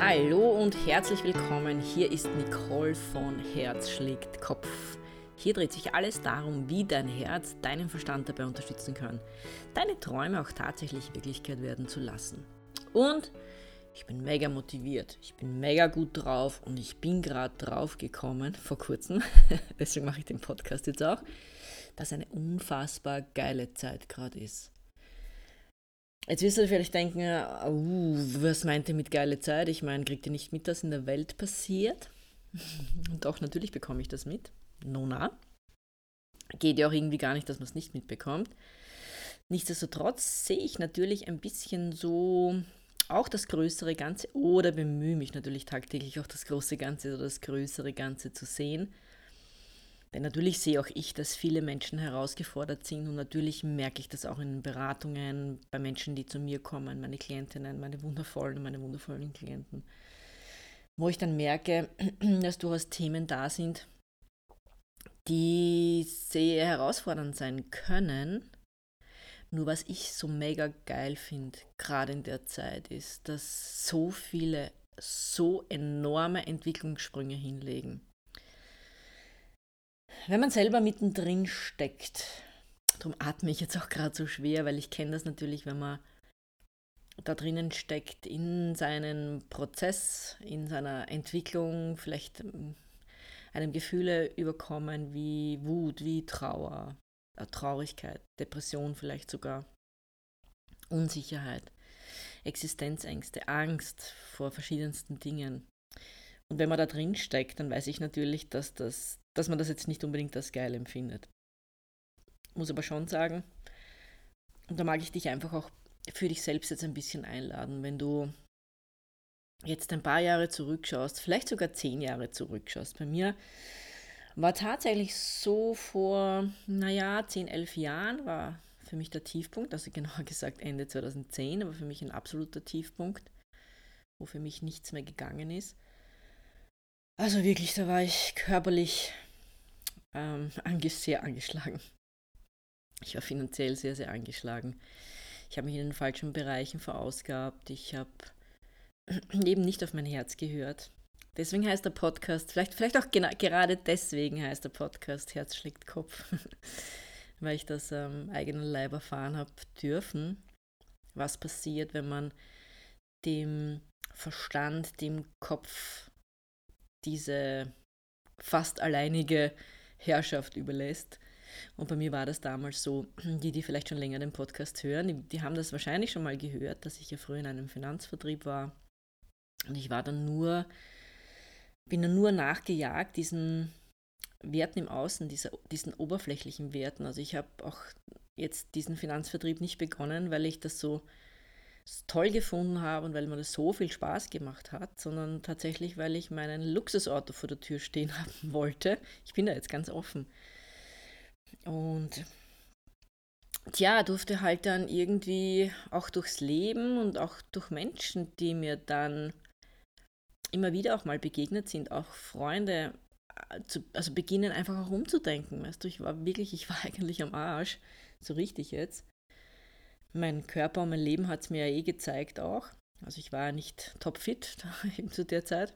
Hallo und herzlich willkommen. Hier ist Nicole von Herz schlägt Kopf. Hier dreht sich alles darum, wie dein Herz deinen Verstand dabei unterstützen kann, deine Träume auch tatsächlich Wirklichkeit werden zu lassen. Und ich bin mega motiviert, ich bin mega gut drauf und ich bin gerade drauf gekommen vor kurzem, deswegen mache ich den Podcast jetzt auch, dass eine unfassbar geile Zeit gerade ist. Jetzt wirst du vielleicht denken, uh, was meint ihr mit geile Zeit? Ich meine, kriegt ihr nicht mit, was in der Welt passiert? Und doch, natürlich bekomme ich das mit. Nona. Geht ja auch irgendwie gar nicht, dass man es nicht mitbekommt. Nichtsdestotrotz sehe ich natürlich ein bisschen so auch das größere Ganze oder bemühe mich natürlich tagtäglich auch das große Ganze oder das größere Ganze zu sehen. Denn natürlich sehe auch ich, dass viele Menschen herausgefordert sind und natürlich merke ich das auch in Beratungen bei Menschen, die zu mir kommen, meine Klientinnen, meine wundervollen, meine wundervollen Klienten, wo ich dann merke, dass durchaus Themen da sind, die sehr herausfordernd sein können. Nur was ich so mega geil finde, gerade in der Zeit, ist, dass so viele so enorme Entwicklungssprünge hinlegen wenn man selber mittendrin steckt, darum atme ich jetzt auch gerade so schwer, weil ich kenne das natürlich, wenn man da drinnen steckt, in seinen Prozess, in seiner Entwicklung, vielleicht ähm, einem Gefühle überkommen wie Wut, wie Trauer, äh, Traurigkeit, Depression vielleicht sogar, Unsicherheit, Existenzängste, Angst vor verschiedensten Dingen. Und wenn man da drin steckt, dann weiß ich natürlich, dass, das, dass man das jetzt nicht unbedingt als geil empfindet. Muss aber schon sagen, und da mag ich dich einfach auch für dich selbst jetzt ein bisschen einladen, wenn du jetzt ein paar Jahre zurückschaust, vielleicht sogar zehn Jahre zurückschaust. Bei mir war tatsächlich so vor, naja, zehn, elf Jahren war für mich der Tiefpunkt, also genauer gesagt Ende 2010, aber für mich ein absoluter Tiefpunkt, wo für mich nichts mehr gegangen ist. Also wirklich, da war ich körperlich ähm, sehr angeschlagen. Ich war finanziell sehr, sehr angeschlagen. Ich habe mich in den falschen Bereichen verausgabt. Ich habe eben nicht auf mein Herz gehört. Deswegen heißt der Podcast, vielleicht, vielleicht auch gerade deswegen heißt der Podcast Herz schlägt Kopf, weil ich das am ähm, eigenen Leib erfahren habe dürfen, was passiert, wenn man dem Verstand, dem Kopf diese fast alleinige Herrschaft überlässt. Und bei mir war das damals so, die, die vielleicht schon länger den Podcast hören, die, die haben das wahrscheinlich schon mal gehört, dass ich ja früher in einem Finanzvertrieb war. Und ich war dann nur, bin dann nur nachgejagt, diesen Werten im Außen, dieser, diesen oberflächlichen Werten. Also ich habe auch jetzt diesen Finanzvertrieb nicht begonnen, weil ich das so toll gefunden habe und weil mir das so viel Spaß gemacht hat, sondern tatsächlich, weil ich meinen Luxusauto vor der Tür stehen haben wollte. Ich bin da jetzt ganz offen. Und tja, durfte halt dann irgendwie auch durchs Leben und auch durch Menschen, die mir dann immer wieder auch mal begegnet sind, auch Freunde, äh, zu, also beginnen einfach auch umzudenken. Weißt du, ich war wirklich, ich war eigentlich am Arsch, so richtig jetzt mein Körper und mein Leben hat es mir ja eh gezeigt auch. Also ich war ja nicht topfit eben zu der Zeit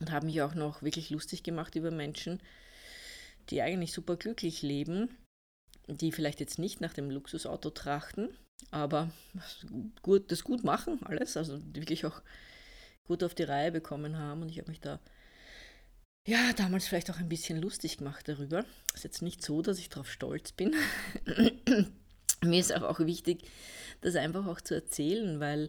und habe mich auch noch wirklich lustig gemacht über Menschen, die eigentlich super glücklich leben, die vielleicht jetzt nicht nach dem Luxusauto trachten, aber gut, das gut machen, alles, also wirklich auch gut auf die Reihe bekommen haben und ich habe mich da ja, damals vielleicht auch ein bisschen lustig gemacht darüber. Ist jetzt nicht so, dass ich darauf stolz bin mir ist auch, wichtig, das einfach auch zu erzählen, weil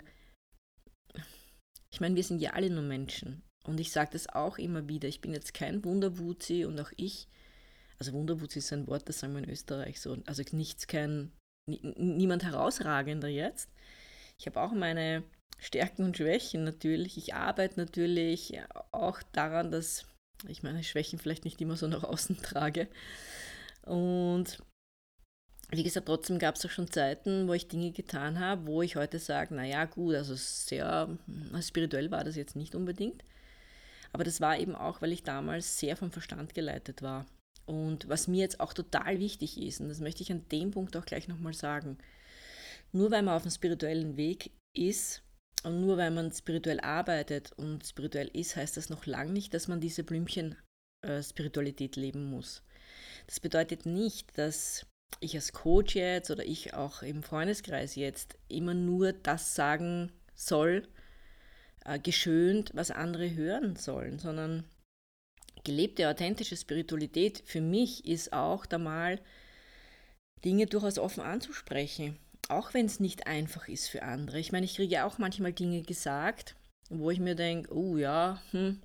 ich meine, wir sind ja alle nur Menschen. Und ich sage das auch immer wieder. Ich bin jetzt kein Wunderwuzi und auch ich, also Wunderwuzi ist ein Wort, das sagen wir in Österreich so. Also nichts, kein, niemand herausragender jetzt. Ich habe auch meine Stärken und Schwächen natürlich. Ich arbeite natürlich auch daran, dass ich meine Schwächen vielleicht nicht immer so nach außen trage. Und wie gesagt, trotzdem gab es auch schon Zeiten, wo ich Dinge getan habe, wo ich heute sage, naja gut, also sehr hm, spirituell war das jetzt nicht unbedingt. Aber das war eben auch, weil ich damals sehr vom Verstand geleitet war. Und was mir jetzt auch total wichtig ist, und das möchte ich an dem Punkt auch gleich nochmal sagen, nur weil man auf dem spirituellen Weg ist, Und nur weil man spirituell arbeitet und spirituell ist, heißt das noch lange nicht, dass man diese Blümchen-Spiritualität äh, leben muss. Das bedeutet nicht, dass ich als Coach jetzt oder ich auch im Freundeskreis jetzt immer nur das sagen soll, äh, geschönt, was andere hören sollen, sondern gelebte, authentische Spiritualität für mich ist auch da mal Dinge durchaus offen anzusprechen, auch wenn es nicht einfach ist für andere. Ich meine, ich kriege auch manchmal Dinge gesagt, wo ich mir denke, oh ja, hm,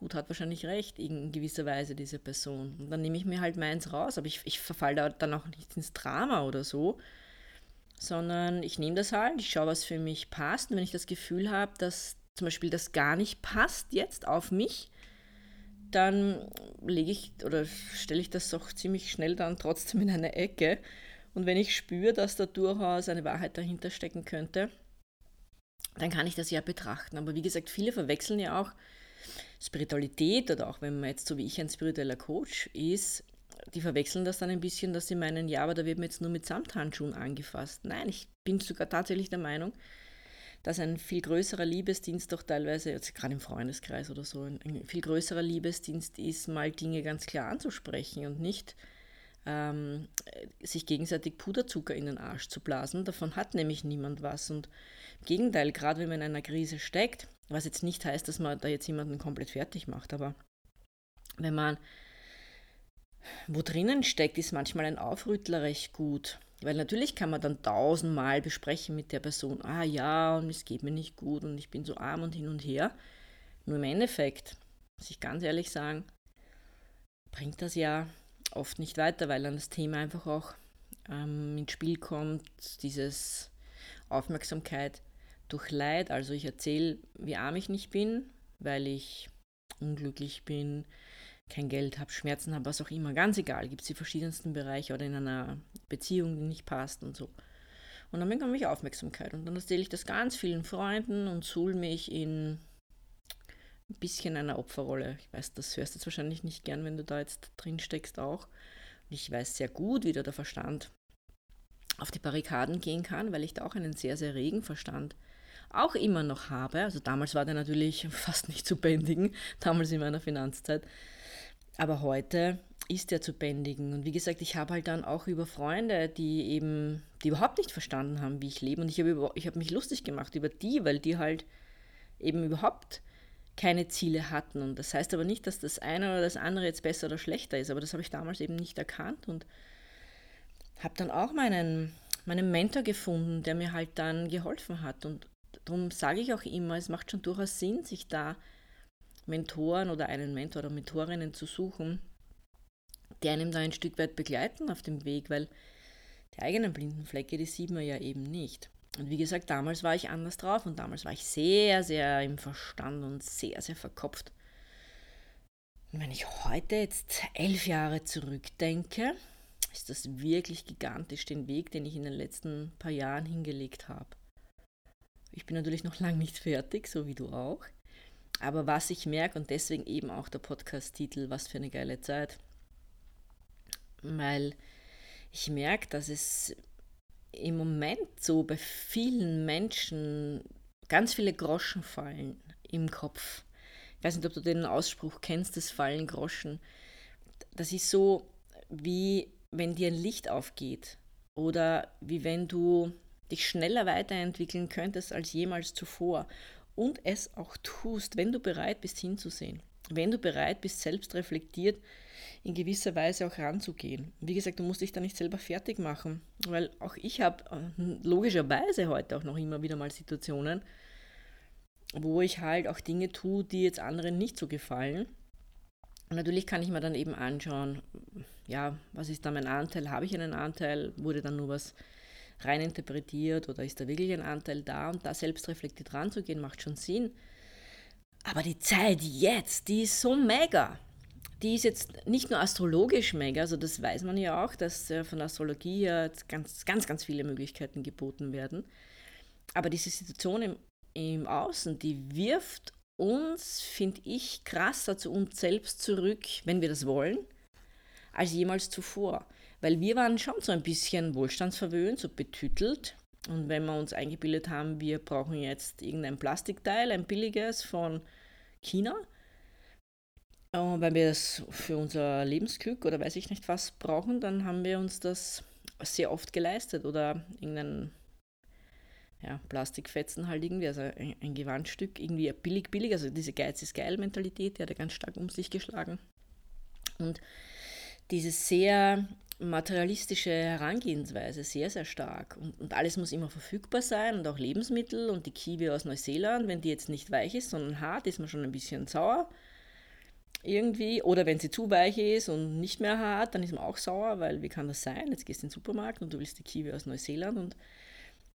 gut, hat wahrscheinlich recht in gewisser Weise diese Person. Und dann nehme ich mir halt meins raus, aber ich, ich verfalle da dann auch nicht ins Drama oder so, sondern ich nehme das halt, ich schaue, was für mich passt. Und wenn ich das Gefühl habe, dass zum Beispiel das gar nicht passt jetzt auf mich, dann lege ich oder stelle ich das auch ziemlich schnell dann trotzdem in eine Ecke. Und wenn ich spüre, dass da durchaus eine Wahrheit dahinter stecken könnte, dann kann ich das ja betrachten. Aber wie gesagt, viele verwechseln ja auch Spiritualität oder auch wenn man jetzt so wie ich ein spiritueller Coach ist, die verwechseln das dann ein bisschen, dass sie meinen, ja, aber da wird mir jetzt nur mit Samthandschuhen angefasst. Nein, ich bin sogar tatsächlich der Meinung, dass ein viel größerer Liebesdienst doch teilweise, jetzt gerade im Freundeskreis oder so, ein, viel größerer Liebesdienst ist, mal Dinge ganz klar anzusprechen und nicht ähm, sich gegenseitig Puderzucker in den Arsch zu blasen. Davon hat nämlich niemand was. Und im Gegenteil, gerade wenn man in einer Krise steckt, was jetzt nicht heißt, dass man da jetzt jemanden komplett fertig macht, aber wenn man wo drinnen steckt, ist manchmal ein Aufrüttler recht gut. Weil natürlich kann man dann tausendmal besprechen mit der Person, ah ja, und es geht mir nicht gut und ich bin so arm und hin und her. Nur im Endeffekt, muss ich ganz ehrlich sagen, bringt das ja oft nicht weiter, weil dann das Thema einfach auch ähm, ins Spiel kommt, dieses Aufmerksamkeit durch Leid. Also ich erzähle, wie arm ich nicht bin, weil ich unglücklich bin, kein Geld habe, Schmerzen habe, was auch immer, ganz egal, gibt es die verschiedensten Bereiche oder in einer Beziehung, die nicht passt und so. Und dann bekomme ich Aufmerksamkeit und dann erzähle ich das ganz vielen Freunden und suhl mich in ein bisschen einer Opferrolle. Ich weiß, das hörst du jetzt wahrscheinlich nicht gern, wenn du da jetzt drin steckst auch. Und ich weiß sehr gut, wie da der Verstand auf die Barrikaden gehen kann, weil ich da auch einen sehr, sehr regen Verstand auch immer noch habe. Also damals war der natürlich fast nicht zu bändigen, damals in meiner Finanzzeit. Aber heute ist er zu bändigen. Und wie gesagt, ich habe halt dann auch über Freunde, die eben, die überhaupt nicht verstanden haben, wie ich lebe. Und ich habe, ich habe mich lustig gemacht über die, weil die halt eben überhaupt keine Ziele hatten. Und das heißt aber nicht, dass das eine oder das andere jetzt besser oder schlechter ist. Aber das habe ich damals eben nicht erkannt und habe dann auch meinen, meinen Mentor gefunden, der mir halt dann geholfen hat. Und darum sage ich auch immer, es macht schon durchaus Sinn, sich da Mentoren oder einen Mentor oder Mentorinnen zu suchen, die einem da ein Stück weit begleiten auf dem Weg, weil die eigenen blinden Flecke, die sieht man ja eben nicht. Und wie gesagt, damals war ich anders drauf und damals war ich sehr, sehr im Verstand und sehr, sehr verkopft. Und wenn ich heute jetzt elf Jahre zurückdenke, ist das wirklich gigantisch den Weg, den ich in den letzten paar Jahren hingelegt habe. Ich bin natürlich noch lange nicht fertig, so wie du auch. Aber was ich merke, und deswegen eben auch der Podcast-Titel, was für eine geile Zeit, weil ich merke, dass es im Moment so bei vielen Menschen ganz viele Groschen fallen im Kopf. Ich weiß nicht, ob du den Ausspruch kennst, das fallen Groschen. Das ist so, wie wenn dir ein Licht aufgeht oder wie wenn du dich schneller weiterentwickeln könntest als jemals zuvor und es auch tust, wenn du bereit bist hinzusehen, wenn du bereit bist, selbst reflektiert in gewisser Weise auch ranzugehen. Wie gesagt, du musst dich da nicht selber fertig machen, weil auch ich habe äh, logischerweise heute auch noch immer wieder mal Situationen, wo ich halt auch Dinge tue, die jetzt anderen nicht so gefallen. Und natürlich kann ich mir dann eben anschauen, ja, was ist da mein Anteil? Habe ich einen Anteil? Wurde dann nur was rein interpretiert oder ist da wirklich ein Anteil da und da selbst reflektiert ranzugehen, macht schon Sinn. Aber die Zeit jetzt, die ist so mega. Die ist jetzt nicht nur astrologisch mega, also das weiß man ja auch, dass von der Astrologie ja ganz, ganz, ganz viele Möglichkeiten geboten werden. Aber diese Situation im, im Außen, die wirft uns, finde ich, krasser zu uns selbst zurück, wenn wir das wollen, als jemals zuvor. Weil wir waren schon so ein bisschen wohlstandsverwöhnt, so betütelt. Und wenn wir uns eingebildet haben, wir brauchen jetzt irgendein Plastikteil, ein billiges von China, äh, weil wir es für unser Lebensglück oder weiß ich nicht was brauchen, dann haben wir uns das sehr oft geleistet. Oder irgendein ja, Plastikfetzen halt irgendwie, also ein, Gewandstück, irgendwie billig, billig, also diese Geiz ist geil Mentalität, die hat ja ganz stark um sich geschlagen. Und diese sehr materialistische Herangehensweise sehr, sehr stark. Und, und, alles muss immer verfügbar sein und auch Lebensmittel und die Kiwi aus Neuseeland, wenn die jetzt nicht weich ist, sondern hart, ist man schon ein bisschen sauer. Irgendwie. Oder wenn sie zu weich ist und nicht mehr hart, dann ist man auch sauer, weil wie kann das sein? Jetzt gehst du in den Supermarkt und du willst die Kiwi aus Neuseeland und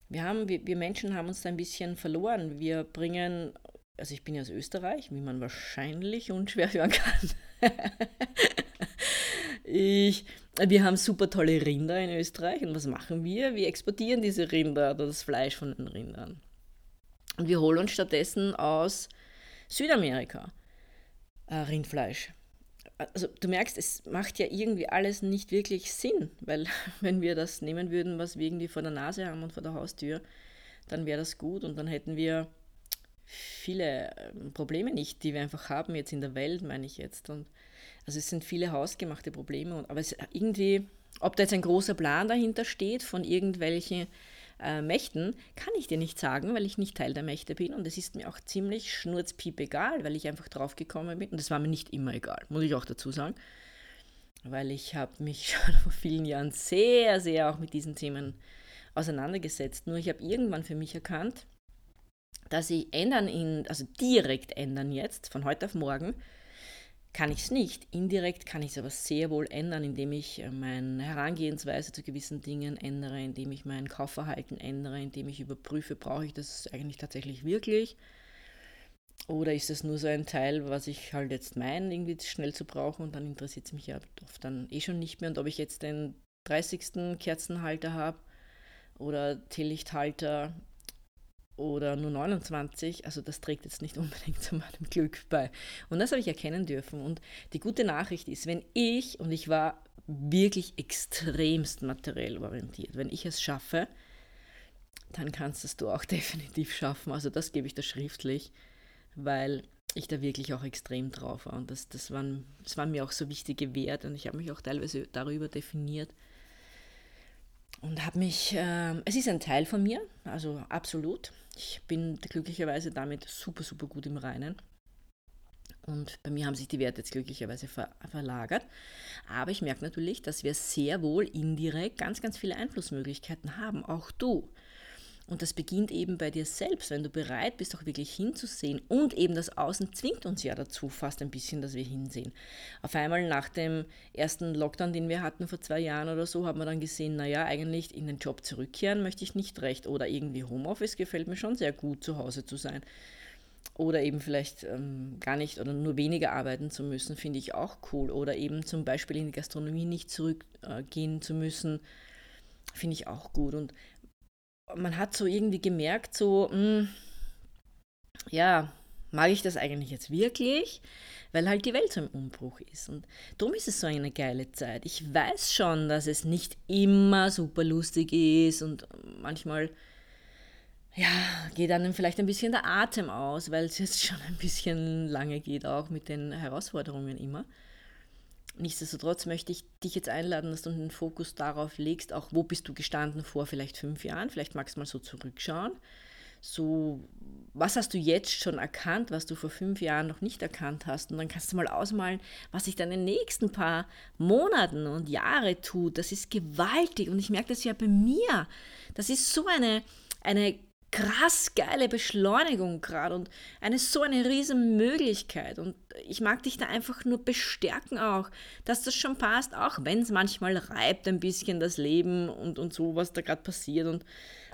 wir, haben, wir, wir Menschen haben uns da ein bisschen verloren. Wir bringen, also ich bin ja aus Österreich, wie man wahrscheinlich unschwer hören kann. Ich, wir haben super tolle Rinder in Österreich und was machen wir? Wir exportieren diese Rinder oder das Fleisch von den Rindern. Und wir holen uns stattdessen aus Südamerika äh, Rindfleisch. Also du merkst, es macht ja irgendwie alles nicht wirklich Sinn, weil wenn wir das nehmen würden, was wir irgendwie vor der Nase haben und vor der Haustür, dann wäre das gut und dann hätten wir viele ähm, Probleme nicht, die wir einfach haben jetzt in der Welt, meine ich jetzt. Und also es sind viele hausgemachte Probleme, aber es irgendwie, ob da jetzt ein großer Plan dahinter steht von irgendwelchen äh, Mächten, kann ich dir nicht sagen, weil ich nicht Teil der Mächte bin und es ist mir auch ziemlich schnurzpiep egal, weil ich einfach drauf gekommen bin und das war mir nicht immer egal, muss ich auch dazu sagen, weil ich habe mich schon vor vielen Jahren sehr, sehr auch mit diesen Themen auseinandergesetzt. Nur ich habe irgendwann für mich erkannt, dass ich ändern in, also direkt ändern jetzt, von heute auf morgen, kann ich es nicht. Indirekt kann ich es aber sehr wohl ändern, indem ich äh, meine Herangehensweise zu gewissen Dingen ändere, indem ich mein Kaufverhalten ändere, indem ich überprüfe, brauche ich das eigentlich tatsächlich wirklich? Oder ist das nur so ein Teil, was ich halt jetzt meine, irgendwie schnell zu brauchen und dann interessiert es mich ja oft dann eh schon nicht mehr. Und ob ich jetzt den 30. Kerzenhalter habe oder Teelichthalter oder nur 29, also das trägt jetzt nicht unbedingt zu meinem Glück bei. Und das habe ich erkennen dürfen. Und die gute Nachricht ist, wenn ich, und ich war wirklich extremst materiell orientiert, wenn ich es schaffe, dann kannst es du auch definitiv schaffen. Also das gebe ich da schriftlich, weil ich da wirklich auch extrem drauf war. Und das, das, waren, das waren mir auch so wichtige Werte und ich habe mich auch teilweise darüber definiert und habe mich, äh, es ist ein Teil von mir, also absolut. Ich bin glücklicherweise damit super, super gut im Reinen. Und bei mir haben sich die Werte jetzt glücklicherweise ver verlagert. Aber ich merke natürlich, dass wir sehr wohl indirekt ganz, ganz viele Einflussmöglichkeiten haben. Auch du. Und das beginnt eben bei dir selbst, wenn du bereit bist, auch wirklich hinzusehen. Und eben das Außen zwingt uns ja dazu fast ein bisschen, dass wir hinsehen. Auf einmal nach dem ersten Lockdown, den wir hatten vor zwei Jahren oder so, haben wir dann gesehen, naja, eigentlich in den Job zurückkehren möchte ich nicht recht. Oder irgendwie Homeoffice gefällt mir schon sehr gut, zu Hause zu sein. Oder eben vielleicht ähm, gar nicht oder nur weniger arbeiten zu müssen, finde ich auch cool. Oder eben zum Beispiel in die Gastronomie nicht zurückgehen äh, zu müssen, finde ich auch gut. Und man hat so irgendwie gemerkt, so, mh, hm, ja, mag ich das eigentlich jetzt wirklich? Weil halt die Welt so im Umbruch ist. Und darum ist es so eine geile Zeit. Ich weiß schon, dass es nicht immer super lustig ist und manchmal, ja, geht dann vielleicht ein bisschen der Atem aus, weil es jetzt schon ein bisschen lange geht, auch mit den Herausforderungen immer. Nichtsdestotrotz möchte ich dich jetzt einladen, dass du den Fokus darauf legst, auch wo bist du gestanden vor vielleicht fünf Jahren. Vielleicht magst du mal so zurückschauen. So, was hast du jetzt schon erkannt, was du vor fünf Jahren noch nicht erkannt hast? Und dann kannst du mal ausmalen, was sich dann in den nächsten paar Monaten und Jahre tut. Das ist gewaltig und ich merke das ja bei mir. Das ist so eine, eine krass geile Beschleunigung gerade und eine so eine riesen Möglichkeit und ich mag dich da einfach nur bestärken auch, dass das schon passt, auch wenn es manchmal reibt ein bisschen das Leben und, und so, was da gerade passiert und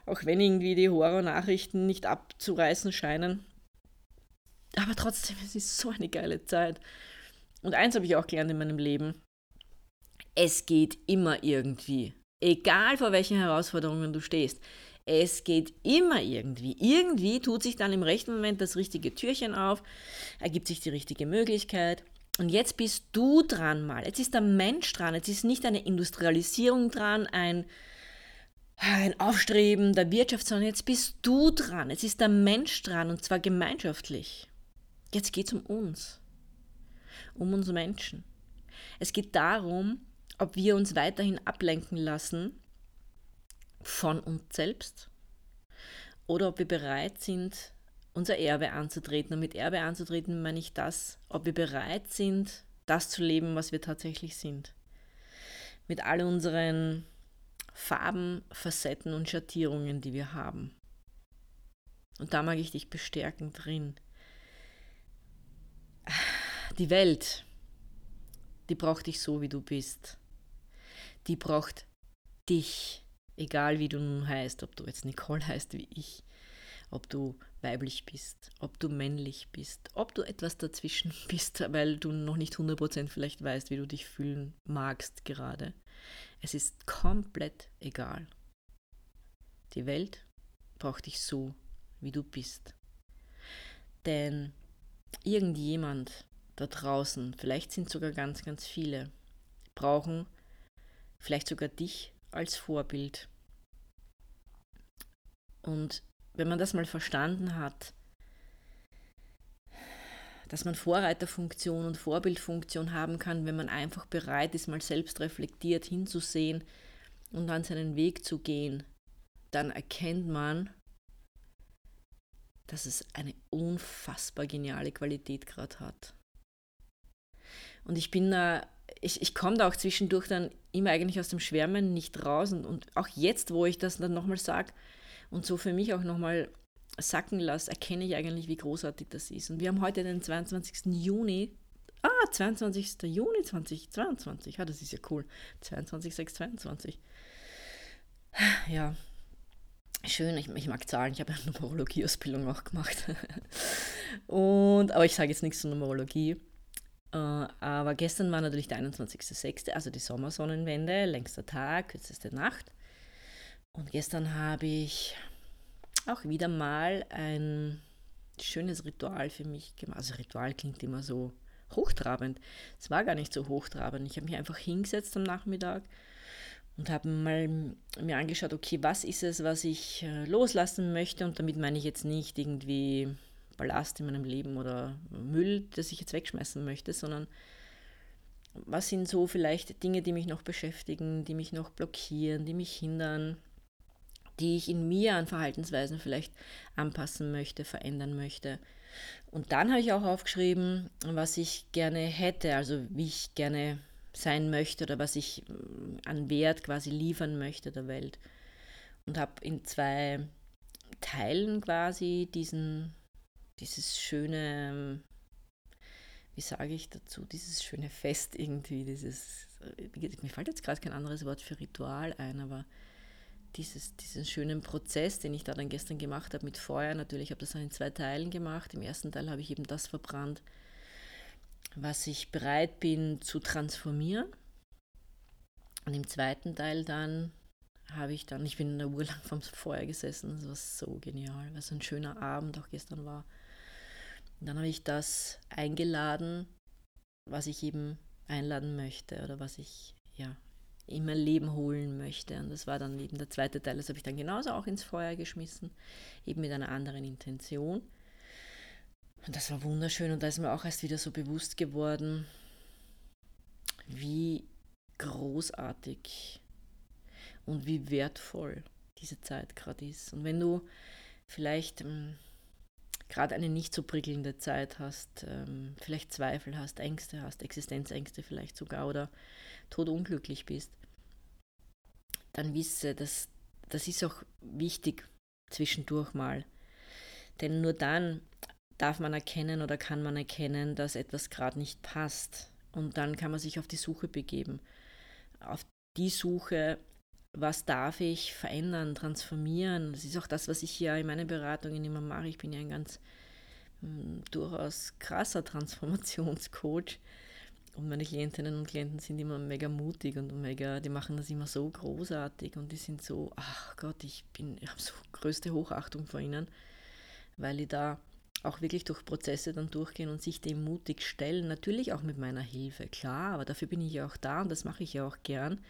auch wenn irgendwie die Horror-Nachrichten nicht abzureißen scheinen. Aber trotzdem, es ist so eine geile Zeit. Und eins habe ich auch gelernt in meinem Leben. Es geht immer irgendwie. Egal vor welchen Herausforderungen du stehst. Es geht immer irgendwie. Irgendwie tut sich dann im rechten Moment das richtige Türchen auf, ergibt sich die richtige Möglichkeit. Und jetzt bist du dran mal. Jetzt ist der Mensch dran. Jetzt ist nicht eine Industrialisierung dran, ein ein Aufstreben der Wirtschaft, sondern jetzt bist du dran. Jetzt ist der Mensch dran und zwar gemeinschaftlich. Jetzt geht es um uns, um uns Menschen. Es geht darum, ob wir uns weiterhin ablenken lassen von uns selbst oder ob wir bereit sind, unser Erbe anzutreten. Und mit Erbe anzutreten meine ich das, ob wir bereit sind, das zu leben, was wir tatsächlich sind. Mit all unseren Farben, Facetten und Schattierungen, die wir haben. Und da mag ich dich bestärken drin. Die Welt, die braucht dich so, wie du bist. Die braucht dich, egal wie du nun heißt, ob du jetzt Nicole heißt wie ich, ob du weiblich bist, ob du männlich bist, ob du etwas dazwischen bist, weil du noch nicht 100% vielleicht weißt, wie du dich fühlen magst gerade. Es ist komplett egal. Die Welt braucht dich so, wie du bist. Denn irgendjemand da draußen, vielleicht sind sogar ganz, ganz viele, brauchen vielleicht sogar dich als Vorbild. Und wenn man das mal verstanden hat, dass man Vorreiterfunktion und Vorbildfunktion haben kann, wenn man einfach bereit ist, mal selbst reflektiert hinzusehen und dann seinen Weg zu gehen, dann erkennt man, dass es eine unfassbar geniale Qualität gerade hat. Und ich bin da, ich, ich komme da auch zwischendurch dann immer eigentlich aus dem Schwärmen nicht raus. Und, und auch jetzt, wo ich das dann nochmal sage und so für mich auch nochmal sacken lasse, erkenne ich eigentlich, wie großartig das ist. Und wir haben heute den 22. Juni. Ah, 22. Juni 2022. Ja, das ist ja cool. 22, 6, 22. Ja, schön. Ich, ich mag Zahlen. Ich habe eine Numerologie-Ausbildung auch gemacht. Und, aber ich sage jetzt nichts zur Numerologie. Äh, aber gestern war natürlich der 21.06., also die Sommersonnenwende, längster Tag, kürzeste Nacht. Und gestern habe ich auch wieder mal ein schönes Ritual für mich gemacht. Also Ritual klingt immer so hochtrabend. Es war gar nicht so hochtrabend. Ich habe mich einfach hingesetzt am Nachmittag und habe mal mir angeschaut, okay, was ist es, was ich äh, loslassen möchte? Und damit meine ich jetzt nicht irgendwie Ballast in meinem Leben oder Müll, das ich jetzt wegschmeißen möchte, sondern was sind so vielleicht Dinge, die mich noch beschäftigen, die mich noch blockieren, die mich hindern, die ich in mir an Verhaltensweisen vielleicht anpassen möchte, verändern möchte. Und dann habe ich auch aufgeschrieben, was ich gerne hätte, also wie ich gerne sein möchte oder was ich mm, an Wert quasi liefern möchte der Welt. Und habe in zwei Teilen quasi diesen, dieses schöne, wie sage ich dazu, dieses schöne Fest irgendwie, dieses, mir fällt jetzt gerade kein anderes Wort für Ritual ein, aber dieses, diesen schönen Prozess, den ich da dann gestern gemacht habe mit Feuer. Natürlich habe ich das dann in zwei Teilen gemacht. Im ersten Teil habe ich eben das verbrannt, was ich bereit bin zu transformieren. Und im zweiten Teil dann habe ich dann, ich bin eine Uhr lang vom Feuer gesessen, das war so genial, weil es ein schöner Abend auch gestern war. Und dann habe ich das eingeladen, was ich eben einladen möchte oder was ich ja in mein Leben holen möchte. Und das war dann eben der zweite Teil, das habe ich dann genauso auch ins Feuer geschmissen, eben mit einer anderen Intention. Und das war wunderschön und da ist mir auch erst wieder so bewusst geworden, wie großartig und wie wertvoll diese Zeit gerade ist. Und wenn du vielleicht ähm, gerade eine nicht so prickelnde Zeit hast, ähm, vielleicht Zweifel hast, Ängste hast, Existenzängste vielleicht sogar oder todunglücklich bist, dann wisse, dass das ist auch wichtig zwischendurch mal. Denn nur dann darf man erkennen oder kann man erkennen, dass etwas gerade nicht passt. Und dann kann man sich auf die Suche begeben. Auf die Suche, was darf ich verändern, transformieren. Das ist auch das, was ich hier in meinen Beratungen immer mache. Ich bin ja ein ganz hm, durchaus krasser Transformationscoach. Und meine Klientinnen und Klienten sind immer mega mutig und mega, die machen das immer so großartig und die sind so, ach Gott, ich bin, ich habe so größte Hochachtung vor ihnen, weil die da auch wirklich durch Prozesse dann durchgehen und sich dem mutig stellen. Natürlich auch mit meiner Hilfe, klar, aber dafür bin ich ja auch da und das mache ich ja auch gern.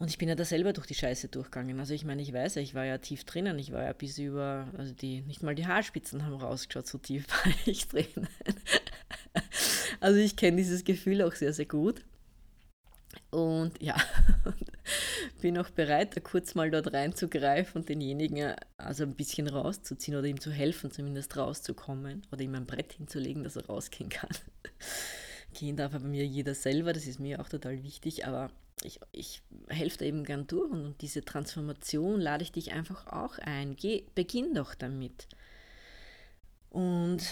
Und ich bin ja da selber durch die Scheiße durchgegangen. Also ich meine, ich weiß ja, ich war ja tief drinnen. Ich war ja bis über, also die, nicht mal die Haarspitzen haben rausgeschaut, so tief war ich drinnen. Also ich kenne dieses Gefühl auch sehr, sehr gut. Und ja, bin auch bereit, da kurz mal dort reinzugreifen und denjenigen also ein bisschen rauszuziehen oder ihm zu helfen, zumindest rauszukommen oder ihm ein Brett hinzulegen, dass er rausgehen kann. Gehen darf aber mir jeder selber, das ist mir auch total wichtig, aber ich, ich helfe da eben gern durch und, diese Transformation lade ich dich einfach auch ein. Geh, beginn doch damit. Und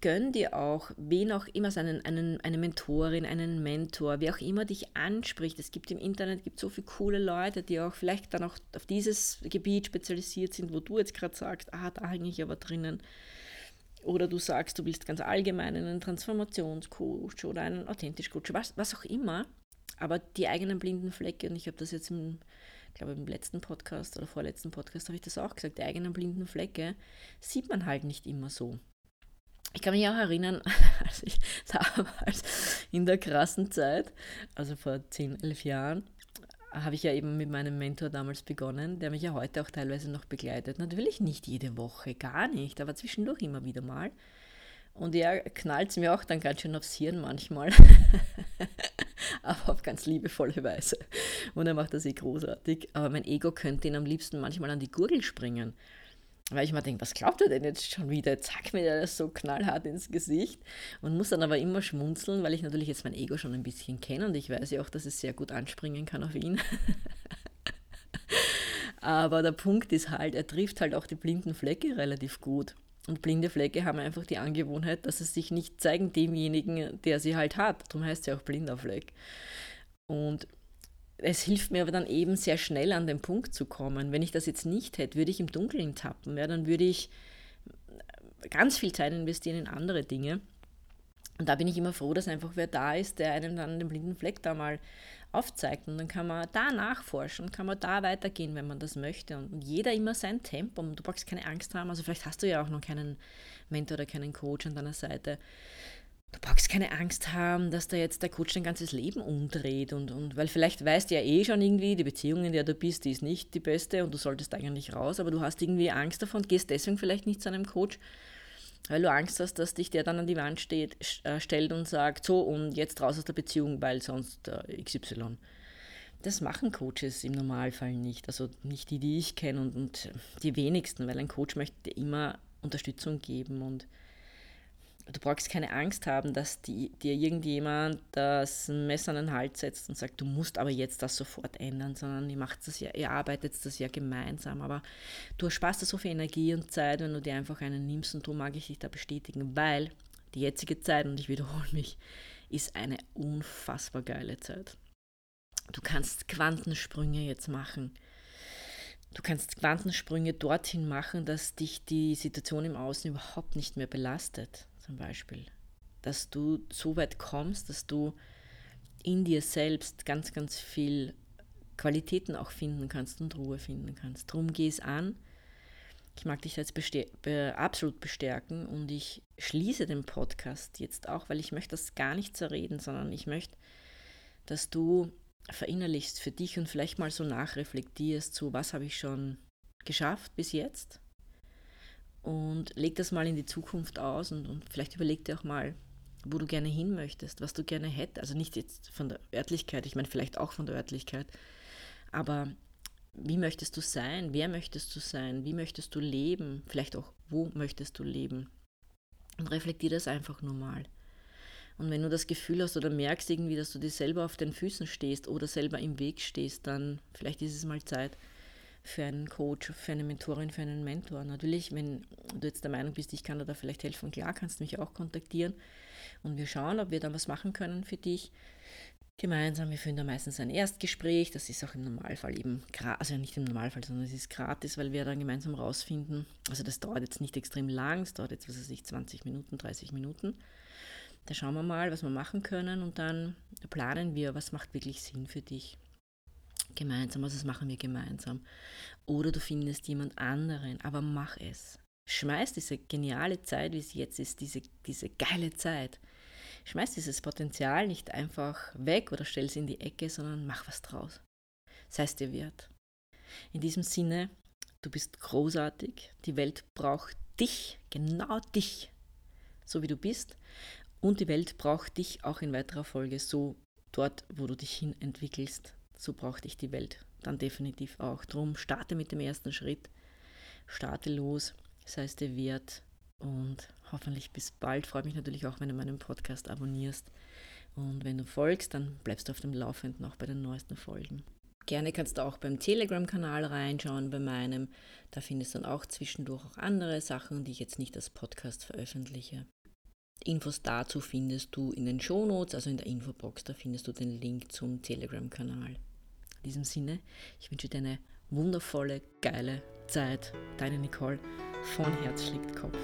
gönn dir auch, wen auch immer, einen, einen, eine Mentorin, einen Mentor, wer auch immer dich anspricht. Es gibt im Internet gibt so viele coole Leute, die auch vielleicht dann auch auf dieses Gebiet spezialisiert sind, wo du jetzt gerade sagst, ah, da hänge ich aber drinnen. Oder du sagst, du willst ganz allgemein einen Transformationscoach oder einen authentisch Coach, was, was auch immer. Aber die eigenen blinden Flecke, und ich habe das jetzt im, glaube im letzten Podcast oder vorletzten Podcast habe ich das auch gesagt, die eigenen blinden Flecke sieht man halt nicht immer so. Ich kann mich auch erinnern, als ich damals in der krassen Zeit, also vor 10, 11 Jahren, habe ich ja eben mit meinem Mentor damals begonnen, der mich ja heute auch teilweise noch begleitet. Natürlich nicht jede Woche, gar nicht, aber zwischendurch immer wieder mal. Und er knallt es mir auch dann ganz schön aufs Hirn manchmal. aber auf ganz liebevolle Weise. Und er macht das eh großartig. Aber mein Ego könnte ihn am liebsten manchmal an die Gurgel springen. Weil ich mir denke, was glaubt er denn jetzt schon wieder? Zack, mir das so knallhart ins Gesicht. Und muss dann aber immer schmunzeln, weil ich natürlich jetzt mein Ego schon ein bisschen kenne und ich weiß ja auch, dass es sehr gut anspringen kann auf ihn. aber der Punkt ist halt, er trifft halt auch die blinden Flecke relativ gut. Und blinde Flecke haben einfach die Angewohnheit, dass sie sich nicht zeigen demjenigen, der sie halt hat. Darum heißt sie auch blinder Fleck. Und es hilft mir aber dann eben sehr schnell an den Punkt zu kommen. Wenn ich das jetzt nicht hätte, würde ich im Dunkeln tappen. Ja, dann würde ich ganz viel Zeit investieren in andere Dinge. Und da bin ich immer froh, dass einfach wer da ist, der einem dann den blinden Fleck da mal aufzeigt. Und dann kann man da nachforschen, kann man da weitergehen, wenn man das möchte. Und jeder immer sein Tempo. Und du brauchst keine Angst haben. Also vielleicht hast du ja auch noch keinen Mentor oder keinen Coach an deiner Seite du brauchst keine Angst haben, dass da jetzt der Coach dein ganzes Leben umdreht und, und weil vielleicht weißt du ja eh schon irgendwie, die Beziehung, in der du bist, die ist nicht die beste und du solltest eigentlich raus, aber du hast irgendwie Angst davon, gehst deswegen vielleicht nicht zu einem Coach, weil du Angst hast, dass dich der dann an die Wand steht, äh, stellt und sagt, so und jetzt raus aus der Beziehung, weil sonst äh, XY. Das machen Coaches im Normalfall nicht, also nicht die, die ich kenne und, und die wenigsten, weil ein Coach möchte immer Unterstützung geben und du brauchst keine Angst haben, dass die, dir irgendjemand das Messer an den Hals setzt und sagt, du musst aber jetzt das sofort ändern, sondern ihr macht das ja, ihr arbeitet das ja gemeinsam. Aber du sparst da so viel Energie und Zeit, wenn du dir einfach einen nimmst und du mag ich dich da bestätigen, weil die jetzige Zeit, und ich wiederhole mich, ist eine unfassbar geile Zeit. Du kannst Quantensprünge jetzt machen. Du kannst Quantensprünge dorthin machen, dass dich die Situation im Außen überhaupt nicht mehr belastet zum Beispiel. Dass du so weit kommst, dass du in dir selbst ganz, ganz viel Qualitäten auch finden kannst und Ruhe finden kannst. Drum geh es an. Ich mag dich jetzt be absolut bestärken und ich schließe den Podcast jetzt auch, weil ich möchte das gar nicht zerreden, sondern ich möchte, dass du verinnerlichst für dich und vielleicht mal so nachreflektierst, so was habe ich schon geschafft bis jetzt und leg das mal in die Zukunft aus und, und vielleicht überleg dir auch mal, wo du gerne hin möchtest, was du gerne hättest. Also nicht jetzt von der Örtlichkeit, ich meine vielleicht auch von der Örtlichkeit, aber wie möchtest du sein? Wer möchtest du sein? Wie möchtest du leben? Vielleicht auch, wo möchtest du leben? Und reflektier das einfach nur mal. Und wenn du das Gefühl hast oder merkst irgendwie, dass du dir selber auf den Füßen stehst oder selber im Weg stehst, dann vielleicht ist es mal Zeit, für einen Coach, für eine Mentorin, für einen Mentor. Natürlich, wenn du jetzt der Meinung bist, ich kann dir da vielleicht helfen, klar, kannst du mich auch kontaktieren und wir schauen, ob wir da was machen können für dich. Gemeinsam, wir führen da meistens ein Erstgespräch, das ist auch im Normalfall eben, also nicht im Normalfall, sondern es ist gratis, weil wir dann gemeinsam rausfinden, also das dauert jetzt nicht extrem lang, es dauert jetzt, was weiß ich, 20 Minuten, 30 Minuten. Da schauen wir mal, was wir machen können und dann planen wir, was macht wirklich Sinn für dich gemeinsam, also das machen wir gemeinsam. Oder du findest jemand anderen, aber mach es. Schmeiß diese geniale Zeit, wie es jetzt ist, diese, diese geile Zeit. Schmeiß dieses Potenzial nicht einfach weg oder stell es in die Ecke, sondern mach was draus. sei es dir wert. In diesem Sinne, du bist großartig, die Welt braucht dich, genau dich, so wie du bist. Und die Welt braucht dich auch in weiterer Folge so dort, wo du dich hin entwickelst. So braucht dich die Welt dann definitiv auch. Drum starte mit dem ersten Schritt, starte los, sei es dir wert und hoffentlich bis bald. Freue mich natürlich auch, wenn du meinen Podcast abonnierst. Und wenn du folgst, dann bleibst du auf dem Laufenden auch bei den neuesten Folgen. Gerne kannst du auch beim Telegram-Kanal reinschauen, bei meinem. Da findest du dann auch zwischendurch auch andere Sachen, die ich jetzt nicht als Podcast veröffentliche. Infos dazu findest du in den Shownotes, also in der Infobox, da findest du den Link zum Telegram-Kanal. In diesem Sinne, ich wünsche dir eine wundervolle, geile Zeit. Deine Nicole von Herz schlägt Kopf.